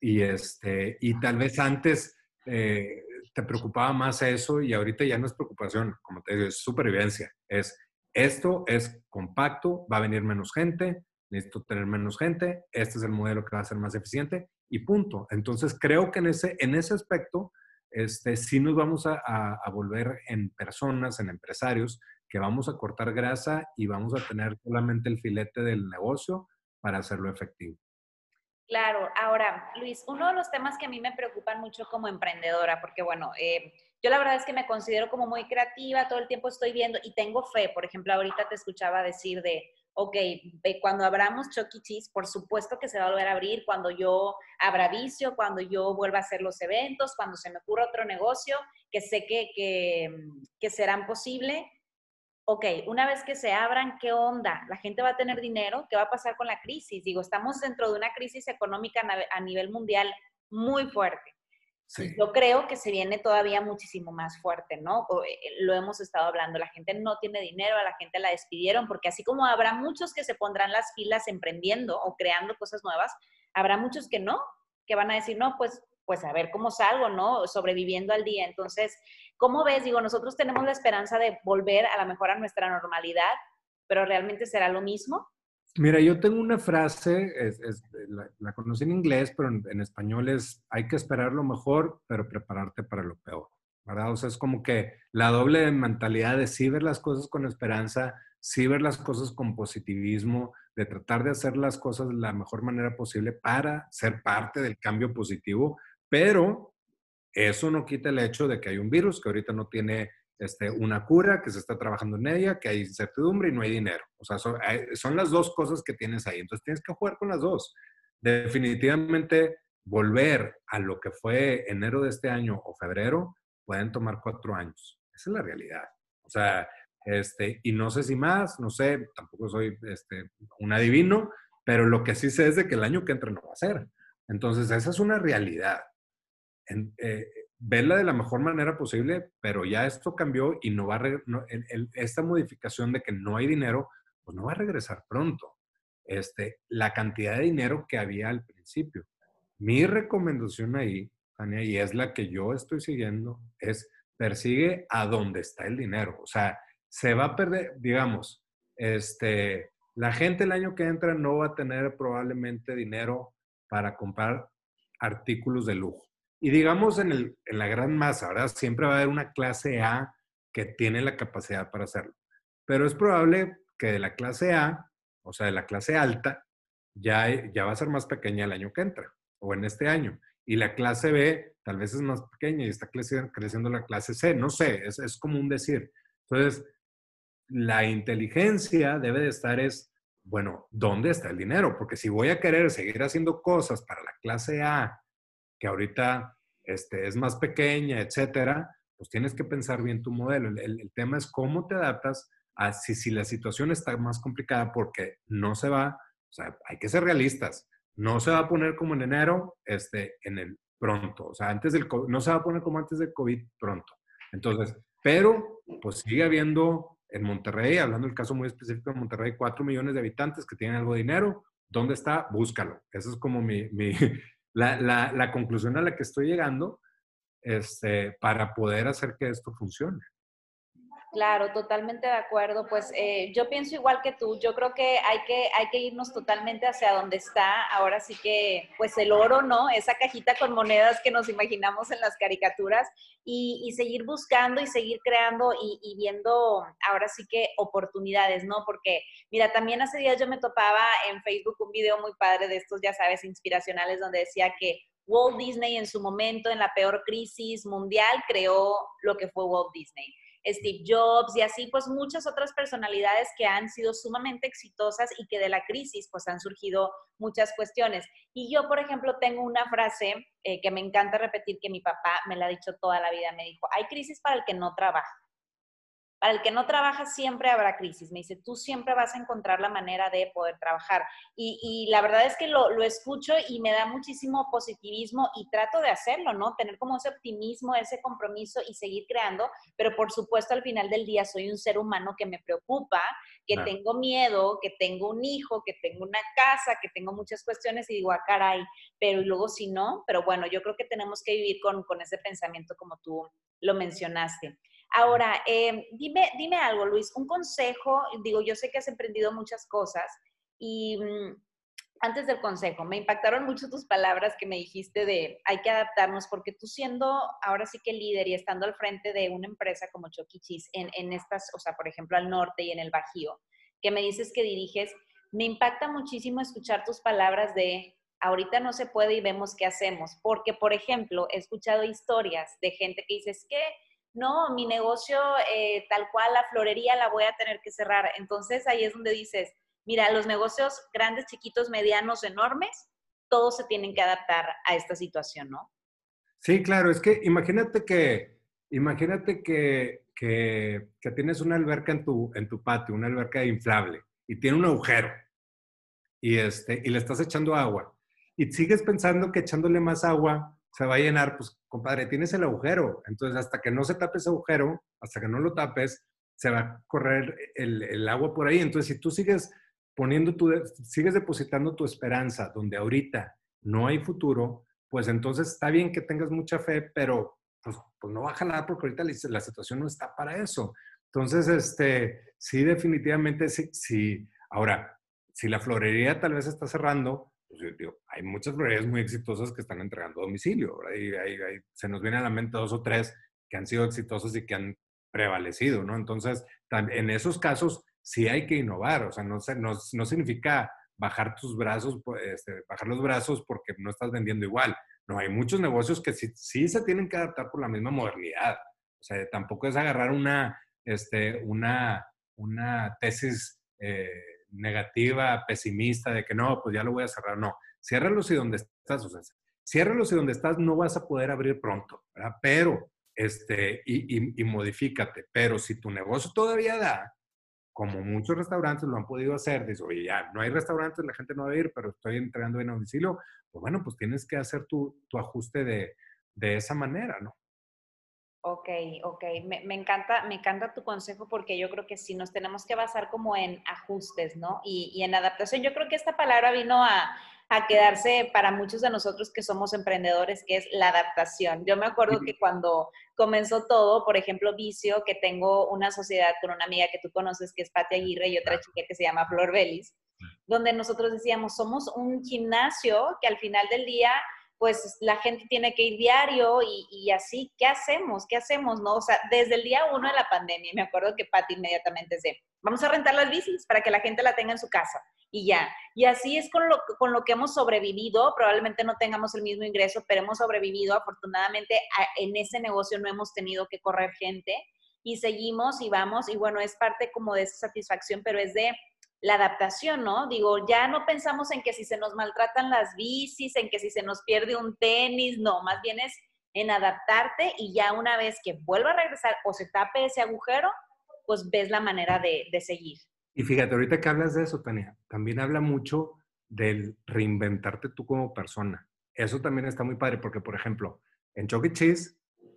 y este y tal vez antes eh, te preocupaba más eso y ahorita ya no es preocupación, como te digo, es supervivencia. Es esto es compacto, va a venir menos gente, necesito tener menos gente, este es el modelo que va a ser más eficiente y punto. Entonces creo que en ese, en ese aspecto este, sí nos vamos a, volver en personas, en empresarios, que vamos a cortar grasa y vamos a tener solamente el filete del negocio para hacerlo efectivo. Claro, ahora, Luis, uno de los temas que a mí me preocupan mucho como emprendedora, porque bueno, eh, yo la verdad es que me considero como muy creativa, todo el tiempo estoy viendo y tengo fe, por ejemplo, ahorita te escuchaba decir de, ok, cuando abramos Chuck E. Cheese, por supuesto que se va a volver a abrir, cuando yo abra vicio, cuando yo vuelva a hacer los eventos, cuando se me ocurra otro negocio que sé que, que, que serán posible, ok, una vez que se abran, ¿qué onda? ¿La gente va a tener dinero? ¿Qué va a pasar con la crisis? Digo, estamos dentro de una crisis económica a nivel mundial muy fuerte. Yo creo que se viene todavía muchísimo más fuerte, ¿no? Eh, lo hemos estado hablando, la gente no tiene dinero, a la gente la despidieron, porque así como habrá muchos que se pondrán las filas emprendiendo o creando cosas nuevas, habrá muchos que no, que van a decir, no, pues, pues a ver cómo salgo, ¿no? Sobreviviendo al día. Entonces, ¿Cómo ves? Digo, nosotros tenemos la esperanza de volver a la mejor a nuestra normalidad, pero ¿realmente será lo mismo? Mira, yo tengo una frase, la, conocí en inglés, pero en, español es, hay que esperar lo mejor, pero prepararte para lo peor, ¿verdad? O sea, es como que la doble mentalidad de sí ver las cosas con esperanza, sí ver las cosas con positivismo, de tratar de hacer las cosas de la mejor manera posible para ser parte del cambio positivo, pero eso no quita el hecho de que hay un virus que ahorita no tiene este, una cura, que se está trabajando en ella, que hay incertidumbre y no hay dinero. O sea, son, son, las dos cosas que tienes ahí. Entonces tienes que jugar con las dos. Definitivamente, volver a lo que fue enero de este año o febrero pueden tomar cuatro años. Esa es la realidad. O sea, este, y no sé si más, no sé, tampoco soy este, un adivino, pero lo que sí sé es de que el año que entra no va a ser. Entonces, esa es una realidad eh, verla de la mejor manera posible, pero ya esto cambió y no va a esta modificación de que no hay dinero, pues no va a regresar pronto. Este, la cantidad de dinero que había al principio. Mi recomendación ahí, Tania, y es la que yo estoy siguiendo, es persigue a dónde está el dinero. O sea, se va a perder, digamos, este, la gente el año que entra no va a tener probablemente dinero para comprar artículos de lujo. Y digamos en, el, en la gran masa, ¿verdad? Siempre va a haber una clase A que tiene la capacidad para hacerlo. Pero es probable que de la clase A, o sea, de la clase alta, ya, ya va a ser más pequeña el año que entra o en este año. Y la clase B tal vez es más pequeña y está creciendo, creciendo la clase C. No sé, es, es como un decir. Entonces, la inteligencia debe de estar es, bueno, ¿dónde está el dinero? Porque si voy a querer seguir haciendo cosas para la clase A que ahorita este, es más pequeña, etcétera, pues tienes que pensar bien tu modelo. El, tema es cómo te adaptas a si, la situación está más complicada porque no se va, o sea, hay que ser realistas, no se va a poner como en enero, este, en el pronto, o sea, antes del no se va a poner como antes del COVID pronto. Entonces, pero pues sigue habiendo en Monterrey, hablando del caso muy específico de Monterrey, 4 millones de habitantes que tienen algo de dinero. ¿Dónde está? Búscalo. Esa es como mi, la, la, conclusión a la que estoy llegando este, para poder hacer que esto funcione. Claro, totalmente de acuerdo. Pues eh, yo pienso igual que tú. Yo creo que hay que hay que irnos totalmente hacia donde está. Ahora sí que, pues el oro, ¿no? Esa cajita con monedas que nos imaginamos en las caricaturas y, seguir buscando y seguir creando y, y, viendo ahora sí que oportunidades, ¿no? Porque mira, también hace días yo me topaba en Facebook un video muy padre de estos, ya sabes, inspiracionales donde decía que Walt Disney en su momento, en la peor crisis mundial, creó lo que fue Walt Disney. Steve Jobs y así, pues muchas otras personalidades que han sido sumamente exitosas y que de la crisis pues han surgido muchas cuestiones. Y yo, por ejemplo, tengo una frase eh, que me encanta repetir que mi papá me la ha dicho toda la vida, me dijo, hay crisis para el que no trabaja. Para el que no trabaja siempre habrá crisis. Me dice, tú siempre vas a encontrar la manera de poder trabajar. Y, la verdad es que lo, lo, escucho y me da muchísimo positivismo y trato de hacerlo, ¿no? Tener como ese optimismo, ese compromiso y seguir creando. Pero por supuesto, al final del día soy un ser humano que me preocupa, que tengo miedo, que tengo un hijo, que tengo una casa, que tengo muchas cuestiones y digo, ah, caray, pero luego si no, pero bueno, yo creo que tenemos que vivir con, con ese pensamiento como tú lo mencionaste. Ahora, em, dime, dime algo, Luis, un consejo, digo, yo sé que has emprendido muchas cosas y mm, antes del consejo, me impactaron mucho tus palabras que me dijiste de hay que adaptarnos, porque tú siendo ahora sí que líder y estando al frente de una empresa como Choquichis en, en estas, o sea, por ejemplo, al norte y en el Bajío, que me dices que diriges, me impacta muchísimo escuchar tus palabras de ahorita no se puede y vemos qué hacemos, porque, por ejemplo, he escuchado historias de gente que dice, es que no, mi negocio eh, tal cual, la florería la voy a tener que cerrar. Entonces ahí es donde dices, mira, los negocios grandes, chiquitos, medianos, enormes, todos se tienen que adaptar a esta situación, ¿no? Sí, claro, es que imagínate que, imagínate que, que, que tienes una alberca en tu, en tu patio, una alberca inflable, y tiene un agujero, y, este, y le estás echando agua, y sigues pensando que echándole más agua se va a llenar, pues compadre, tienes el agujero. Entonces, hasta que no se tape ese agujero, hasta que no lo tapes, se va a correr el, agua por ahí. Entonces, si tú sigues poniendo tu, sigues depositando tu esperanza donde ahorita no hay futuro, pues entonces está bien que tengas mucha fe, pero pues, pues no va a jalar porque ahorita la, situación no está para eso. Entonces, este, sí, definitivamente sí, sí. Ahora, si la florería tal vez está cerrando, pues, hay muchas florerías muy exitosas que están entregando a domicilio. Y, se nos viene a la mente dos o tres que han sido exitosas y que han prevalecido, ¿no? Entonces, en esos casos sí hay que innovar, o sea, no, no, no significa bajar tus brazos, este, bajar los brazos porque no estás vendiendo igual. No, hay muchos negocios que sí, sí, se tienen que adaptar por la misma modernidad. O sea, tampoco es agarrar una, este, una, una tesis eh, negativa, pesimista, de que no, pues ya lo voy a cerrar. No, ciérralo si donde estás, o sea, ciérralo si donde estás no vas a poder abrir pronto, ¿verdad? Pero, este, y, y, modifícate. Pero si tu negocio todavía da, como muchos restaurantes lo han podido hacer, dices, oye, ya, no hay restaurantes, la gente no va a ir, pero estoy entregando en domicilio, pues bueno, pues tienes que hacer tu, ajuste de esa manera, ¿no? Ok, ok. Me, me, encanta, me encanta tu consejo porque yo creo que sí nos tenemos que basar como en ajustes, ¿no? Y, y en adaptación. Yo creo que esta palabra vino a, a, quedarse para muchos de nosotros que somos emprendedores, que es la adaptación. Yo me acuerdo que cuando comenzó todo, por ejemplo, Vicio, que tengo una sociedad con una amiga que tú conoces, que es Pati Aguirre, y otra chica que se llama Flor Belis, donde nosotros decíamos, somos un gimnasio que al final del día pues la gente tiene que ir diario y, así, ¿qué hacemos? ¿Qué hacemos? ¿No? O sea, desde el día uno de la pandemia, me acuerdo que Patti inmediatamente dice, vamos a rentar las bicis para que la gente la tenga en su casa y ya. Y así es con lo, con lo que hemos sobrevivido, probablemente no tengamos el mismo ingreso, pero hemos sobrevivido, afortunadamente en ese negocio no hemos tenido que correr gente y seguimos y vamos y bueno, es parte como de esa satisfacción, pero es de la adaptación, ¿no? Digo, ya no pensamos en que si se nos maltratan las bicis, en que si se nos pierde un tenis, no, más bien es en adaptarte y ya una vez que vuelva a regresar o se tape ese agujero, pues ves la manera de, seguir. Y fíjate, ahorita que hablas de eso, Tania, también habla mucho del reinventarte tú como persona. Eso también está muy padre porque, por ejemplo, en Chuck Cheese,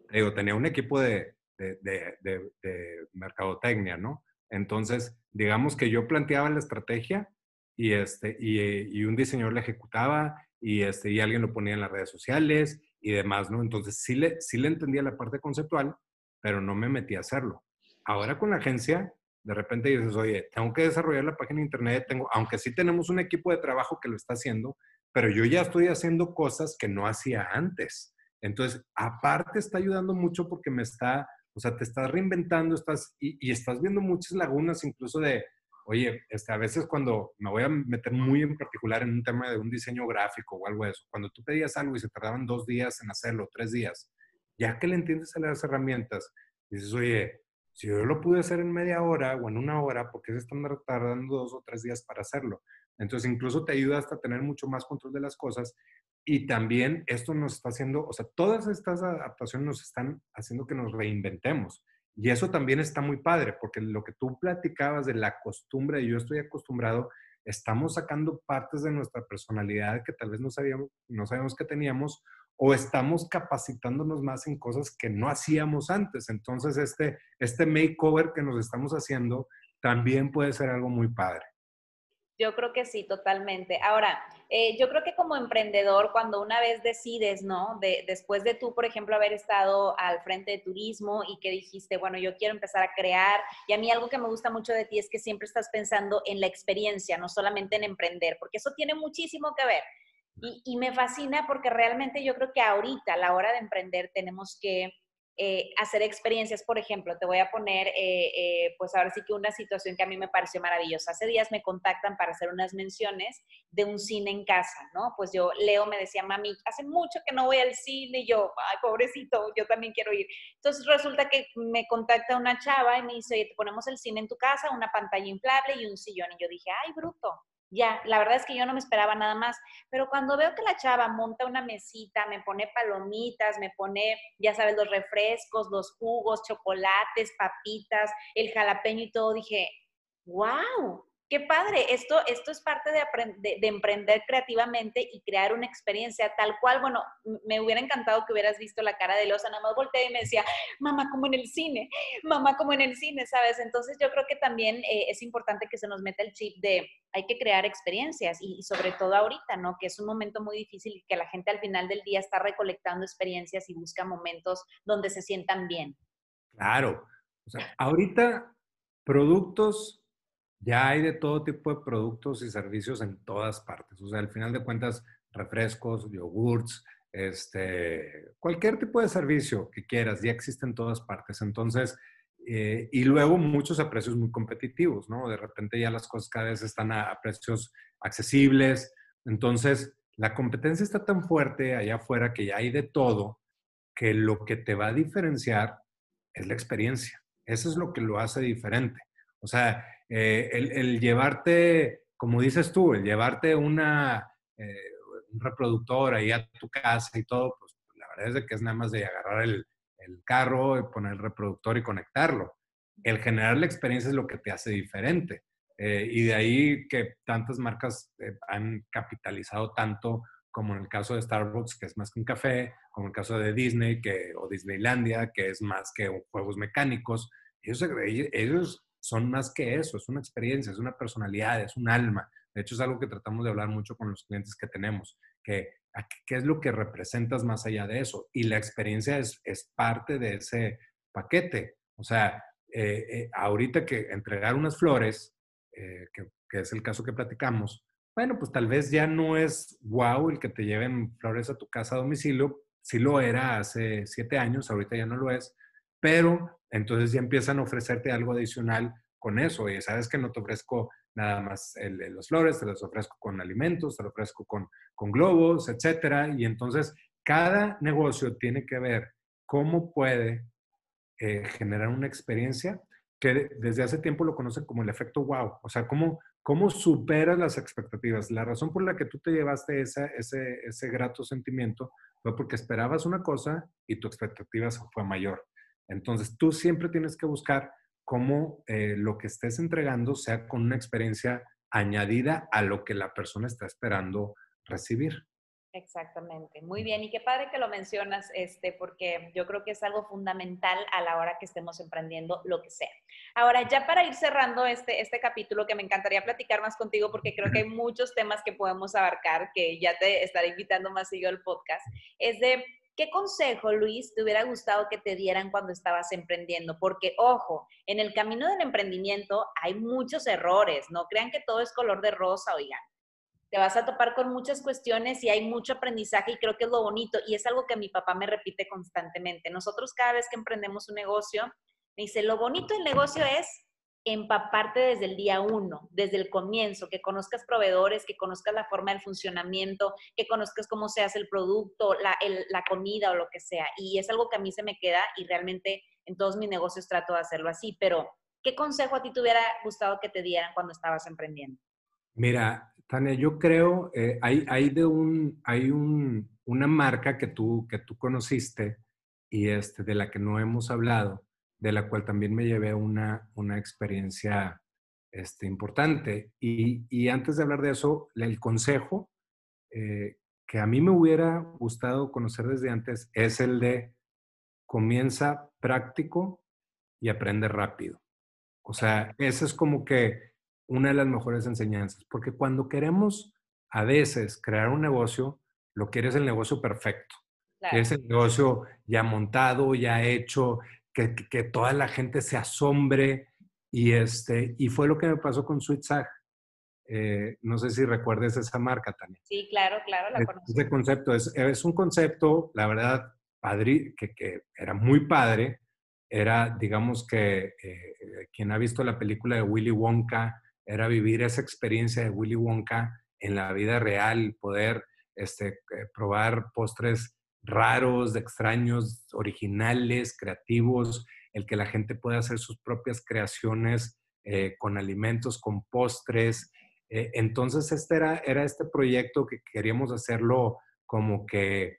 digo, tenía un equipo de, de, de mercadotecnia, ¿no? Entonces, digamos que yo planteaba la estrategia y, este, y, un diseñador la ejecutaba y, este, y alguien lo ponía en las redes sociales y demás, ¿no? Entonces, sí le, sí le entendía la parte conceptual, pero no me metí a hacerlo. Ahora con la agencia, de repente dices, oye, tengo que desarrollar la página de internet, tengo, aunque sí tenemos un equipo de trabajo que lo está haciendo, pero yo ya estoy haciendo cosas que no hacía antes. Entonces, aparte está ayudando mucho porque me está o sea, te estás reinventando estás, y, estás viendo muchas lagunas incluso de, oye, este, a veces cuando me voy a meter muy en particular en un tema de un diseño gráfico o algo de eso, cuando tú pedías algo y se tardaban dos días en hacerlo, tres días, ya que le entiendes a las herramientas, dices, oye, si yo lo pude hacer en media hora o en una hora, ¿por qué se están tardando dos o tres días para hacerlo? Entonces, incluso te ayuda hasta tener mucho más control de las cosas. Y también esto nos está haciendo, o sea, todas estas adaptaciones nos están haciendo que nos reinventemos. Y eso también está muy padre, porque lo que tú platicabas de la costumbre, yo estoy acostumbrado, estamos sacando partes de nuestra personalidad que tal vez no sabíamos, no sabíamos que teníamos, o estamos capacitándonos más en cosas que no hacíamos antes. Entonces, este, este makeover que nos estamos haciendo también puede ser algo muy padre. Yo creo que sí, totalmente. Ahora, eh, yo creo que como emprendedor, cuando una vez decides, ¿no? De, después de tú, por ejemplo, haber estado al frente de turismo y que dijiste, bueno, yo quiero empezar a crear, y a mí algo que me gusta mucho de ti es que siempre estás pensando en la experiencia, no solamente en emprender, porque eso tiene muchísimo que ver. Y, y me fascina porque realmente yo creo que ahorita, a la hora de emprender, tenemos que eh, hacer experiencias, por ejemplo, te voy a poner, eh, eh, pues ahora sí que una situación que a mí me pareció maravillosa. Hace días me contactan para hacer unas menciones de un cine en casa, ¿no? Pues yo, Leo me decía, mami, hace mucho que no voy al cine, y yo, ay, pobrecito, yo también quiero ir. Entonces resulta que me contacta una chava y me dice, te ponemos el cine en tu casa, una pantalla inflable y un sillón. Y yo dije, ay, bruto, ya, la verdad es que yo no me esperaba nada más, pero cuando veo que la chava monta una mesita, me pone palomitas, me pone, ya sabes, los refrescos, los jugos, chocolates, papitas, el jalapeño y todo, dije, wow, qué padre, esto, esto es parte de, de, emprender creativamente y crear una experiencia tal cual, bueno, me hubiera encantado que hubieras visto la cara de Losa, nada más volteé y me decía, mamá como en el cine, mamá como en el cine, ¿sabes? Entonces yo creo que también eh, es importante que se nos meta el chip de hay que crear experiencias y, sobre todo ahorita, ¿no? Que es un momento muy difícil y que la gente al final del día está recolectando experiencias y busca momentos donde se sientan bien. Claro, o sea, ahorita productos ya hay de todo tipo de productos y servicios en todas partes. O sea, al final de cuentas, refrescos, yogurts, este, cualquier tipo de servicio que quieras, ya existe en todas partes. Entonces, eh, y luego muchos a precios muy competitivos, ¿no? De repente ya las cosas cada vez están a, precios accesibles. Entonces, la competencia está tan fuerte allá afuera que ya hay de todo, que lo que te va a diferenciar es la experiencia. Eso es lo que lo hace diferente. O sea, eh, el, llevarte, como dices tú, el llevarte una, eh, un reproductor ahí a tu casa y todo, pues la verdad es que es nada más de agarrar el, el carro, y poner el reproductor y conectarlo. El generar la experiencia es lo que te hace diferente. Eh, y de ahí que tantas marcas han capitalizado tanto como en el caso de Starbucks, que es más que un café, como en el caso de Disney que, o Disneylandia, que es más que juegos mecánicos. Ellos, ellos son más que eso, es una experiencia, es una personalidad, es un alma. De hecho, es algo que tratamos de hablar mucho con los clientes que tenemos, que qué es lo que representas más allá de eso. Y la experiencia es, es parte de ese paquete. O sea, eh, eh, ahorita que entregar unas flores, eh, que, es el caso que platicamos, bueno, pues tal vez ya no es wow el que te lleven flores a tu casa a domicilio. Sí lo era hace siete años, ahorita ya no lo es, pero entonces ya empiezan a ofrecerte algo adicional con eso. Y sabes que no te ofrezco nada más el, los flores, te los ofrezco con alimentos, te los ofrezco con, globos, etcétera. Y entonces cada negocio tiene que ver cómo puede eh, generar una experiencia que desde hace tiempo lo conocen como el efecto wow. O sea, cómo, cómo superas las expectativas. La razón por la que tú te llevaste ese, ese grato sentimiento fue porque esperabas una cosa y tu expectativa fue mayor. Entonces, tú siempre tienes que buscar cómo eh, lo que estés entregando sea con una experiencia añadida a lo que la persona está esperando recibir. Exactamente, muy bien. Y qué padre que lo mencionas, este, porque yo creo que es algo fundamental a la hora que estemos emprendiendo lo que sea. Ahora, ya para ir cerrando este, este capítulo, que me encantaría platicar más contigo, porque creo que hay muchos temas que podemos abarcar, que ya te estaré invitando más seguido al podcast, es de ¿Qué consejo, Luis, te hubiera gustado que te dieran cuando estabas emprendiendo? Porque, ojo, en el camino del emprendimiento hay muchos errores, no crean que todo es color de rosa, oigan. Te vas a topar con muchas cuestiones y hay mucho aprendizaje y creo que es lo bonito y es algo que mi papá me repite constantemente. Nosotros cada vez que emprendemos un negocio, me dice, lo bonito del negocio es empaparte desde el día uno, desde el comienzo, que conozcas proveedores, que conozcas la forma del funcionamiento, que conozcas cómo se hace el producto, la, comida o lo que sea. Y es algo que a mí se me queda y realmente en todos mis negocios trato de hacerlo así. Pero, ¿qué consejo a ti te hubiera gustado que te dieran cuando estabas emprendiendo? Mira, Tania, yo creo, eh, hay, hay, de un, hay un, una marca que tú, que tú conociste y este, de la que no hemos hablado, de la cual también me llevé una, una experiencia este, importante. Y, y, antes de hablar de eso, el consejo eh, que a mí me hubiera gustado conocer desde antes es el de comienza práctico y aprende rápido. O sea, esa es como que una de las mejores enseñanzas, porque cuando queremos a veces crear un negocio, lo quieres el negocio perfecto. Es el negocio ya montado, ya hecho, que, que, toda la gente se asombre. Y, este, y fue lo que me pasó con Sweet eh, no sé si recuerdes esa marca también. Sí, claro, claro, la conozco. Ese concepto es, es un concepto, la verdad, padre, que, que, era muy padre. Era, digamos que, eh, quien ha visto la película de Willy Wonka, era vivir esa experiencia de Willy Wonka en la vida real, poder este, eh, probar postres raros, extraños, originales, creativos, el que la gente pueda hacer sus propias creaciones eh, con alimentos, con postres. Eh, entonces, este era, era este proyecto que queríamos hacerlo como que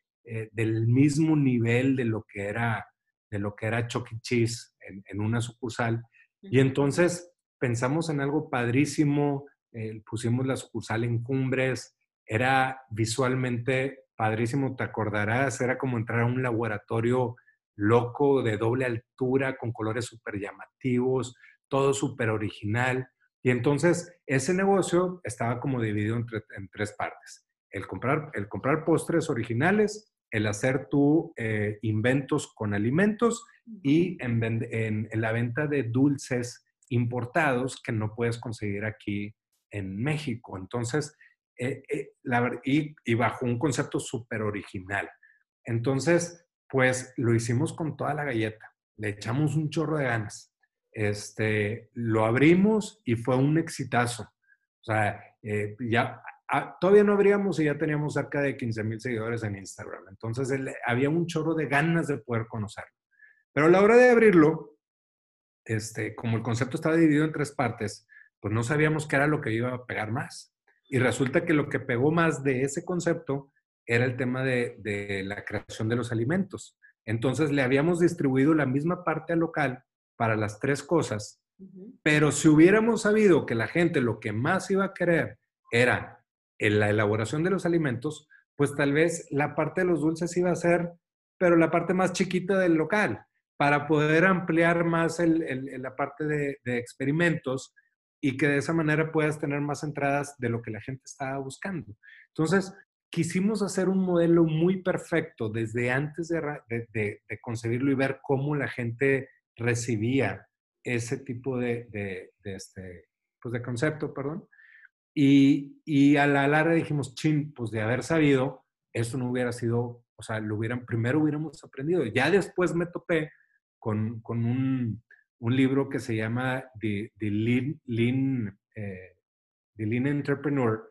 del mismo nivel de lo que era, de lo que era Chuck E. Cheese en, en una sucursal. Y entonces pensamos en algo padrísimo, pusimos la sucursal en Cumbres, era visualmente padrísimo, te acordarás, era como entrar a un laboratorio loco de doble altura, con colores súper llamativos, todo súper original. Y entonces ese negocio estaba como dividido en tres partes. El comprar, el comprar postres originales, el hacer tu eh, inventos con alimentos y en, en, la venta de dulces importados que no puedes conseguir aquí en México. Entonces, eh, eh, y, bajo un concepto súper original. Entonces, pues lo hicimos con toda la galleta, le echamos un chorro de ganas. Este, lo abrimos y fue un exitazo. O sea, eh, ya ah, todavía no abríamos y ya teníamos cerca de 15 mil seguidores en Instagram. Entonces había un chorro de ganas de poder conocerlo. Pero a la hora de abrirlo, este, como el concepto estaba dividido en tres partes, pues no sabíamos qué era lo que iba a pegar más. Y resulta que lo que pegó más de ese concepto era el tema de, la creación de los alimentos. Entonces le habíamos distribuido la misma parte al local para las tres cosas, pero si hubiéramos sabido que la gente lo que más iba a querer era en la elaboración de los alimentos, pues tal vez la parte de los dulces iba a ser, pero la parte más chiquita del local, para poder ampliar más la parte de, de experimentos y que de esa manera puedas tener más entradas de lo que la gente estaba buscando. Entonces, quisimos hacer un modelo muy perfecto desde antes de, de, concebirlo y ver cómo la gente recibía ese tipo de, este, pues de concepto, perdón. Y, y, a la larga dijimos, chin, pues de haber sabido, eso no hubiera sido, o sea, lo hubieran, primero hubiéramos aprendido. Ya después me topé con, con un, un libro que se llama The, Lean, eh, The, Lean, Entrepreneur,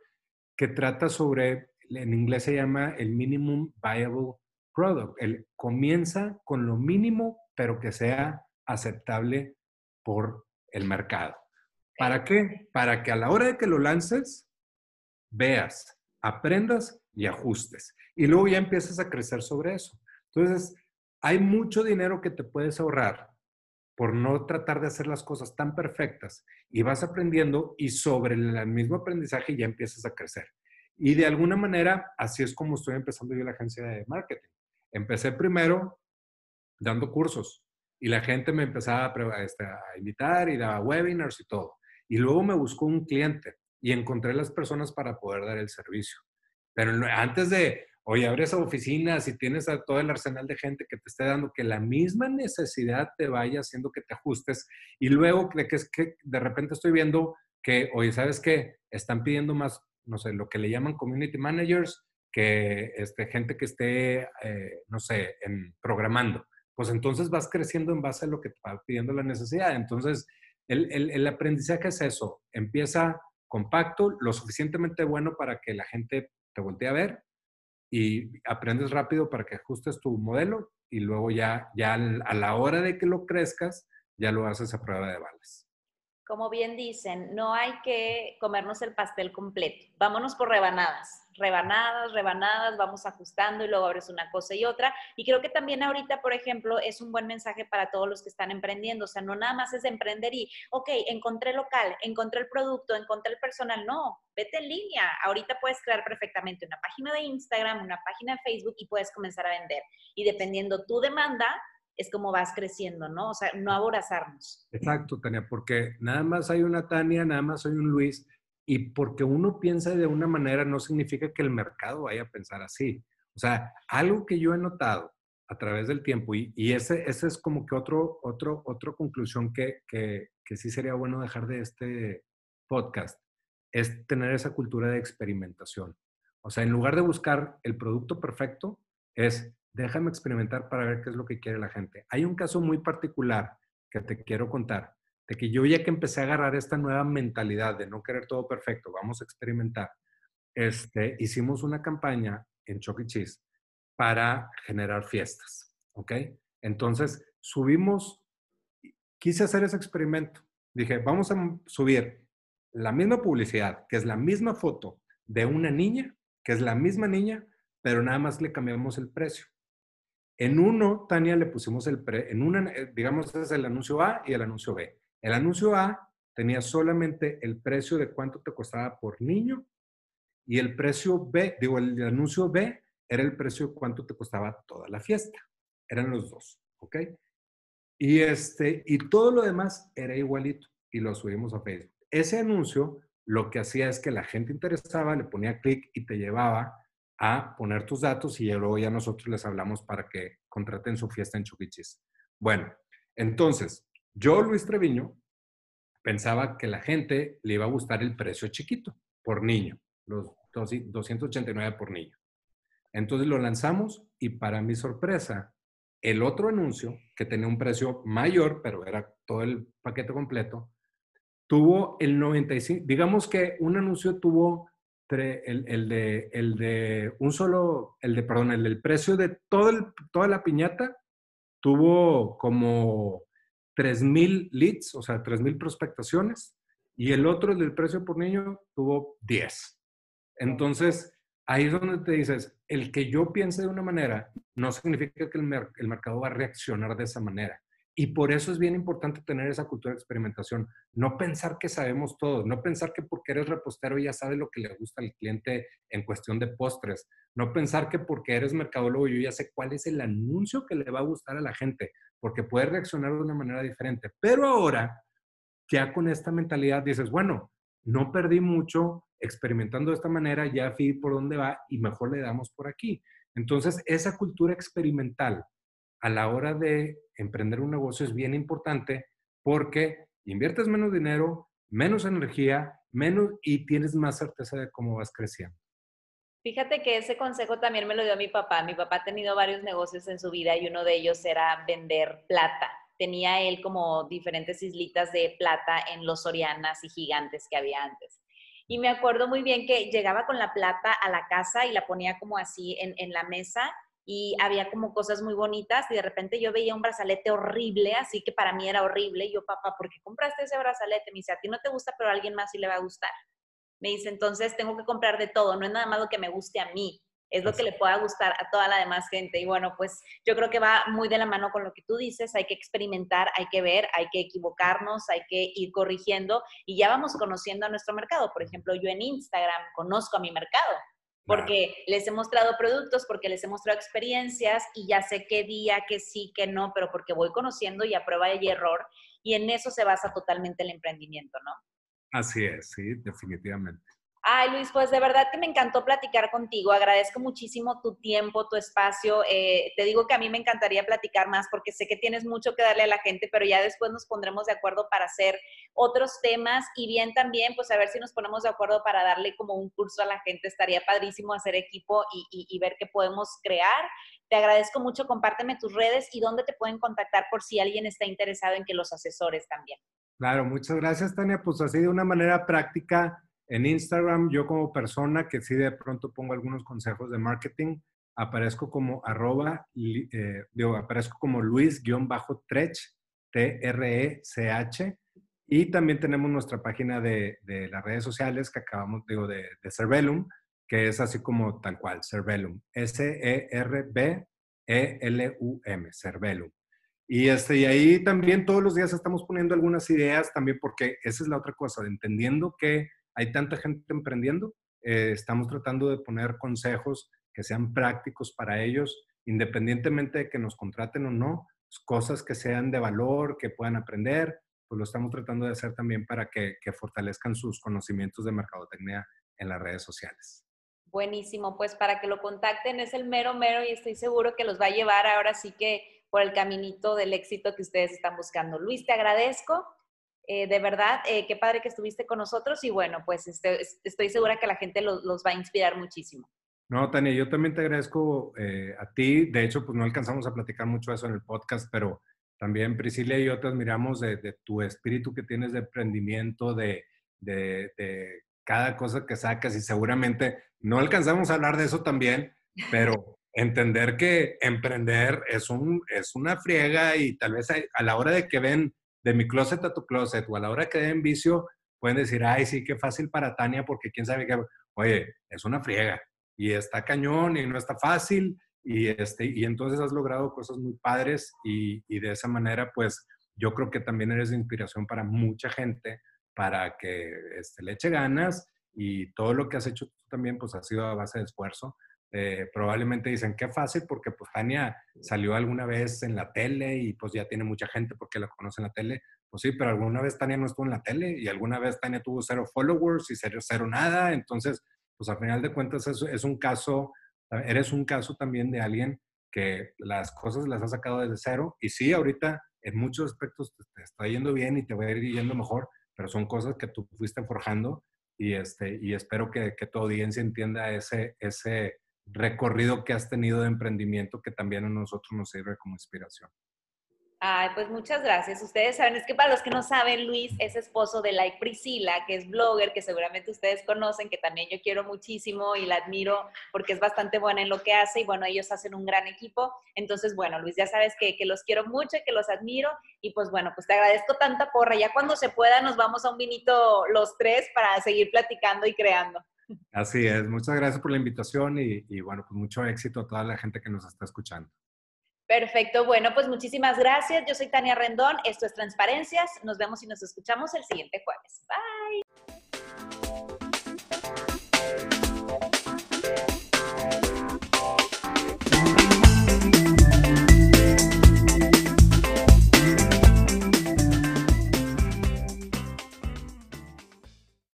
que trata sobre, en inglés se llama el Minimum Viable Product. El, comienza con lo mínimo, pero que sea aceptable por el mercado. ¿Para qué? Para que a la hora de que lo lances, veas, aprendas y ajustes. Y luego ya empiezas a crecer sobre eso. Entonces, hay mucho dinero que te puedes ahorrar por no tratar de hacer las cosas tan perfectas y vas aprendiendo y sobre el mismo aprendizaje ya empiezas a crecer. Y de alguna manera, así es como estoy empezando yo la agencia de marketing. Empecé primero dando cursos y la gente me empezaba a, este, a invitar y daba webinars y todo. Y luego me buscó un cliente y encontré las personas para poder dar el servicio. Pero antes de, oye, abres oficinas y tienes a todo el arsenal de gente que te esté dando, que la misma necesidad te vaya haciendo que te ajustes y luego de que es que de repente estoy viendo que, oye, ¿sabes qué? Están pidiendo más, no sé, lo que le llaman community managers, que este, gente que esté, eh, no sé, en programando. Pues entonces vas creciendo en base a lo que te va pidiendo la necesidad. Entonces el, aprendizaje es eso, empieza compacto, lo suficientemente bueno para que la gente te voltee a ver y aprendes rápido para que ajustes tu modelo y luego ya, ya a la hora de que lo crezcas, ya lo haces a prueba de balas como bien dicen, no hay que comernos el pastel completo. Vámonos por rebanadas, rebanadas, rebanadas, vamos ajustando y luego abres una cosa y otra. Y creo que también ahorita, por ejemplo, es un buen mensaje para todos los que están emprendiendo. O sea, no nada más es emprender y, ok, encontré local, encontré el producto, encontré el personal. No, vete en línea. Ahorita puedes crear perfectamente una página de Instagram, una página de Facebook y puedes comenzar a vender. Y dependiendo tu demanda, es como vas creciendo, ¿no? O sea, no aborazarnos. Exacto, Tania, porque nada más hay una Tania, nada más hay un Luis, y porque uno piensa de una manera no significa que el mercado vaya a pensar así. O sea, algo que yo he notado a través del tiempo, y, y ese, es como que otro, otro, otra conclusión que, que, que sí sería bueno dejar de este podcast, es tener esa cultura de experimentación. O sea, en lugar de buscar el producto perfecto, es déjame experimentar para ver qué es lo que quiere la gente. Hay un caso muy particular que te quiero contar, de que yo ya que empecé a agarrar esta nueva mentalidad de no querer todo perfecto, vamos a experimentar, este, hicimos una campaña en Chuck E. Cheese para generar fiestas, ¿ok? Entonces, subimos, quise hacer ese experimento. Dije, vamos a subir la misma publicidad, que es la misma foto de una niña, que es la misma niña, pero nada más le cambiamos el precio. En uno, Tania, le pusimos el pre, en una, eh, digamos, es el anuncio A y el anuncio B. El anuncio A tenía solamente el precio de cuánto te costaba por niño y el precio B, digo, el anuncio B era el precio de cuánto te costaba toda la fiesta. Eran los dos, ¿ok? Y, este, y todo lo demás era igualito y lo subimos a Facebook. Ese anuncio lo que hacía es que la gente interesaba, le ponía clic y te llevaba a poner tus datos y luego ya nosotros les hablamos para que contraten su fiesta en Chuquichis. Bueno, entonces, yo, Luis Treviño, pensaba que la gente le iba a gustar el precio chiquito por niño, los 289 por niño. Entonces lo lanzamos y para mi sorpresa, el otro anuncio, que tenía un precio mayor, pero era todo el paquete completo, tuvo el 95, digamos que un anuncio tuvo el, de, el de un solo, el de, perdón, el del precio de todo el, toda la piñata tuvo como 3.000 leads, o sea, 3.000 prospectaciones, y el otro, el del precio por niño, tuvo 10. Entonces, ahí es donde te dices, el que yo piense de una manera no significa que el, mercado va a reaccionar de esa manera. Y por eso es bien importante tener esa cultura de experimentación. No pensar que sabemos todo, no pensar que porque eres repostero ya sabes lo que le gusta al cliente en cuestión de postres. No pensar que porque eres mercadólogo yo ya sé cuál es el anuncio que le va a gustar a la gente, porque puede reaccionar de una manera diferente. Pero ahora, ya con esta mentalidad dices, bueno, no perdí mucho experimentando de esta manera, ya fui por dónde va y mejor le damos por aquí. Entonces, esa cultura experimental a la hora de emprender un negocio es bien importante porque inviertes menos dinero, menos energía, menos y tienes más certeza de cómo vas creciendo. Fíjate que ese consejo también me lo dio mi papá. Mi papá ha tenido varios negocios en su vida y uno de ellos era vender plata. Tenía él como diferentes islitas de plata en los Sorianas y gigantes que había antes. Y me acuerdo muy bien que llegaba con la plata a la casa y la ponía como así en, en la mesa y había como cosas muy bonitas y de repente yo veía un brazalete horrible, así que para mí era horrible. Y yo, papá, ¿por qué compraste ese brazalete? Me dice, a ti no te gusta, pero a alguien más sí le va a gustar. Me dice, entonces tengo que comprar de todo, no es nada más lo que me guste a mí, es lo que le pueda gustar a toda la demás gente. Y bueno, pues yo creo que va muy de la mano con lo que tú dices, hay que experimentar, hay que ver, hay que equivocarnos, hay que ir corrigiendo y ya vamos conociendo a nuestro mercado. Por ejemplo, yo en Instagram conozco a mi mercado porque les he mostrado productos, porque les he mostrado experiencias y ya sé qué día, qué sí, qué no, pero porque voy conociendo y a prueba y error y en eso se basa totalmente el emprendimiento, ¿no? Así es, sí, definitivamente. Ay, Luis, pues de verdad que me encantó platicar contigo. Agradezco muchísimo tu tiempo, tu espacio. Eh, te digo que a mí me encantaría platicar más porque sé que tienes mucho que darle a la gente, pero ya después nos pondremos de acuerdo para hacer otros temas y bien también, pues a ver si nos ponemos de acuerdo para darle como un curso a la gente. Estaría padrísimo hacer equipo y, y ver qué podemos crear. Te agradezco mucho. Compárteme tus redes y dónde te pueden contactar por si alguien está interesado en que los asesores también. Claro, muchas gracias, Tania. Pues así de una manera práctica, en Instagram, yo como persona que sí de pronto pongo algunos consejos de marketing, aparezco como arroba, eh, digo, aparezco como Luis-Trech, T-R-E-C-H. Y también tenemos nuestra página de, de, las redes sociales que acabamos, digo, de, de Cervelum, que es así como tal cual, Cervelum. S-E-R-B-E-L-U-M, Cervelum. Y, este, y ahí también todos los días estamos poniendo algunas ideas también porque esa es la otra cosa, entendiendo que hay tanta gente emprendiendo, eh, estamos tratando de poner consejos que sean prácticos para ellos, independientemente de que nos contraten o no, cosas que sean de valor, que puedan aprender, pues lo estamos tratando de hacer también para que, que fortalezcan sus conocimientos de mercadotecnia en las redes sociales. Buenísimo, pues para que lo contacten es el mero mero y estoy seguro que los va a llevar ahora sí que por el caminito del éxito que ustedes están buscando. Luis, te agradezco. Eh, de verdad, eh, qué padre que estuviste con nosotros y bueno, pues este, estoy segura que la gente los, va a inspirar muchísimo. No, Tania, yo también te agradezco eh, a ti. De hecho, pues no alcanzamos a platicar mucho eso en el podcast, pero también Priscila y yo te admiramos de, tu espíritu que tienes de emprendimiento, de, de, de, cada cosa que sacas y seguramente no alcanzamos a hablar de eso también, pero entender que emprender es, un, es una friega y tal vez a la hora de que ven de mi closet a tu closet o a la hora que den vicio, pueden decir, ay, sí, qué fácil para Tania porque quién sabe qué, oye, es una friega y está cañón y no está fácil y, este, y entonces has logrado cosas muy padres y, y de esa manera, pues yo creo que también eres de inspiración para mucha gente para que este, le eche ganas y todo lo que has hecho tú también, pues ha sido a base de esfuerzo eh, probablemente dicen, qué fácil, porque pues Tania salió alguna vez en la tele y pues ya tiene mucha gente porque la conoce en la tele. Pues sí, pero alguna vez Tania no estuvo en la tele y alguna vez Tania tuvo cero followers y cero, cero nada. Entonces, pues al final de cuentas es, es un caso, eres un caso también de alguien que las cosas las ha sacado desde cero. Y sí, ahorita en muchos aspectos te, está yendo bien y te va a ir yendo mejor, pero son cosas que tú fuiste forjando y, este, y espero que, que tu audiencia entienda ese, ese, recorrido que has tenido de emprendimiento que también a nosotros nos sirve como inspiración. Ay, pues muchas gracias. Ustedes saben, es que para los que no saben, Luis es esposo de Like Priscila, que es blogger, que seguramente ustedes conocen, que también yo quiero muchísimo y la admiro porque es bastante buena en lo que hace y bueno, ellos hacen un gran equipo. Entonces, bueno, Luis, ya sabes que, que los quiero mucho y que los admiro y pues bueno, pues te agradezco tanta porra. Ya cuando se pueda nos vamos a un vinito los tres para seguir platicando y creando. Así es, muchas gracias por la invitación y, bueno, pues mucho éxito a toda la gente que nos está escuchando. Perfecto, bueno, pues muchísimas gracias. Yo soy Tania Rendón, esto es Transparencias. Nos vemos y nos escuchamos el siguiente jueves. Bye.